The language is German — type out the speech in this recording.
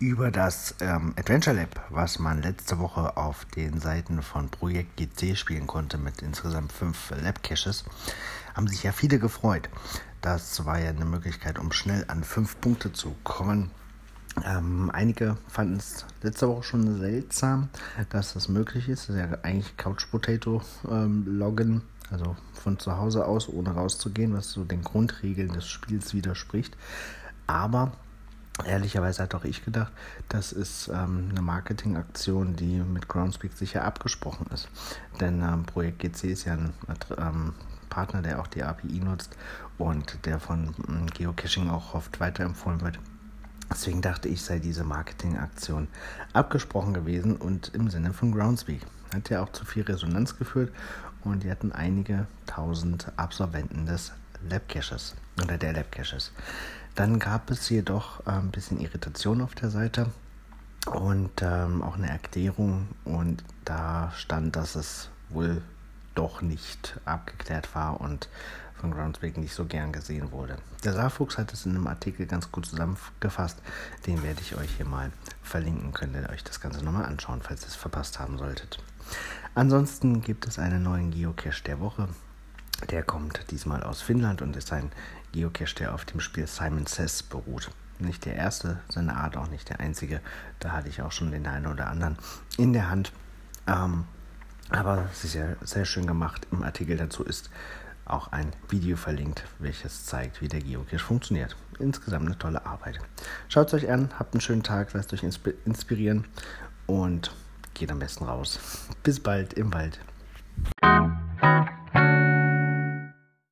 über das ähm, Adventure Lab, was man letzte Woche auf den Seiten von Projekt GC spielen konnte mit insgesamt fünf Lab-Caches, haben sich ja viele gefreut. Das war ja eine Möglichkeit, um schnell an fünf Punkte zu kommen. Ähm, einige fanden es letzte Woche schon seltsam, dass das möglich ist. Das ist ja eigentlich Couch Potato ähm, Login, also von zu Hause aus, ohne rauszugehen, was so den Grundregeln des Spiels widerspricht. Aber Ehrlicherweise hat auch ich gedacht, das ist ähm, eine Marketingaktion, die mit Groundspeak sicher abgesprochen ist. Denn ähm, Projekt GC ist ja ein ähm, Partner, der auch die API nutzt und der von ähm, Geocaching auch oft weiterempfohlen wird. Deswegen dachte ich, sei diese Marketingaktion abgesprochen gewesen und im Sinne von Groundspeak. Hat ja auch zu viel Resonanz geführt und die hatten einige tausend Absolventen des Labcaches oder der Labcaches. Dann gab es jedoch äh, ein bisschen Irritation auf der Seite und ähm, auch eine Erklärung und da stand, dass es wohl doch nicht abgeklärt war und von Groundspeak nicht so gern gesehen wurde. Der Saarfuchs hat es in einem Artikel ganz gut zusammengefasst. Den werde ich euch hier mal verlinken. Könnt ihr euch das Ganze nochmal anschauen, falls ihr es verpasst haben solltet. Ansonsten gibt es einen neuen Geocache der Woche. Der kommt diesmal aus Finnland und ist ein Geocache, der auf dem Spiel Simon Says beruht. Nicht der erste seiner Art, auch nicht der einzige. Da hatte ich auch schon den einen oder anderen in der Hand. Ähm, aber ja sehr schön gemacht. Im Artikel dazu ist auch ein Video verlinkt, welches zeigt, wie der Geocache funktioniert. Insgesamt eine tolle Arbeit. Schaut es euch an, habt einen schönen Tag, lasst euch inspirieren und geht am besten raus. Bis bald im Wald.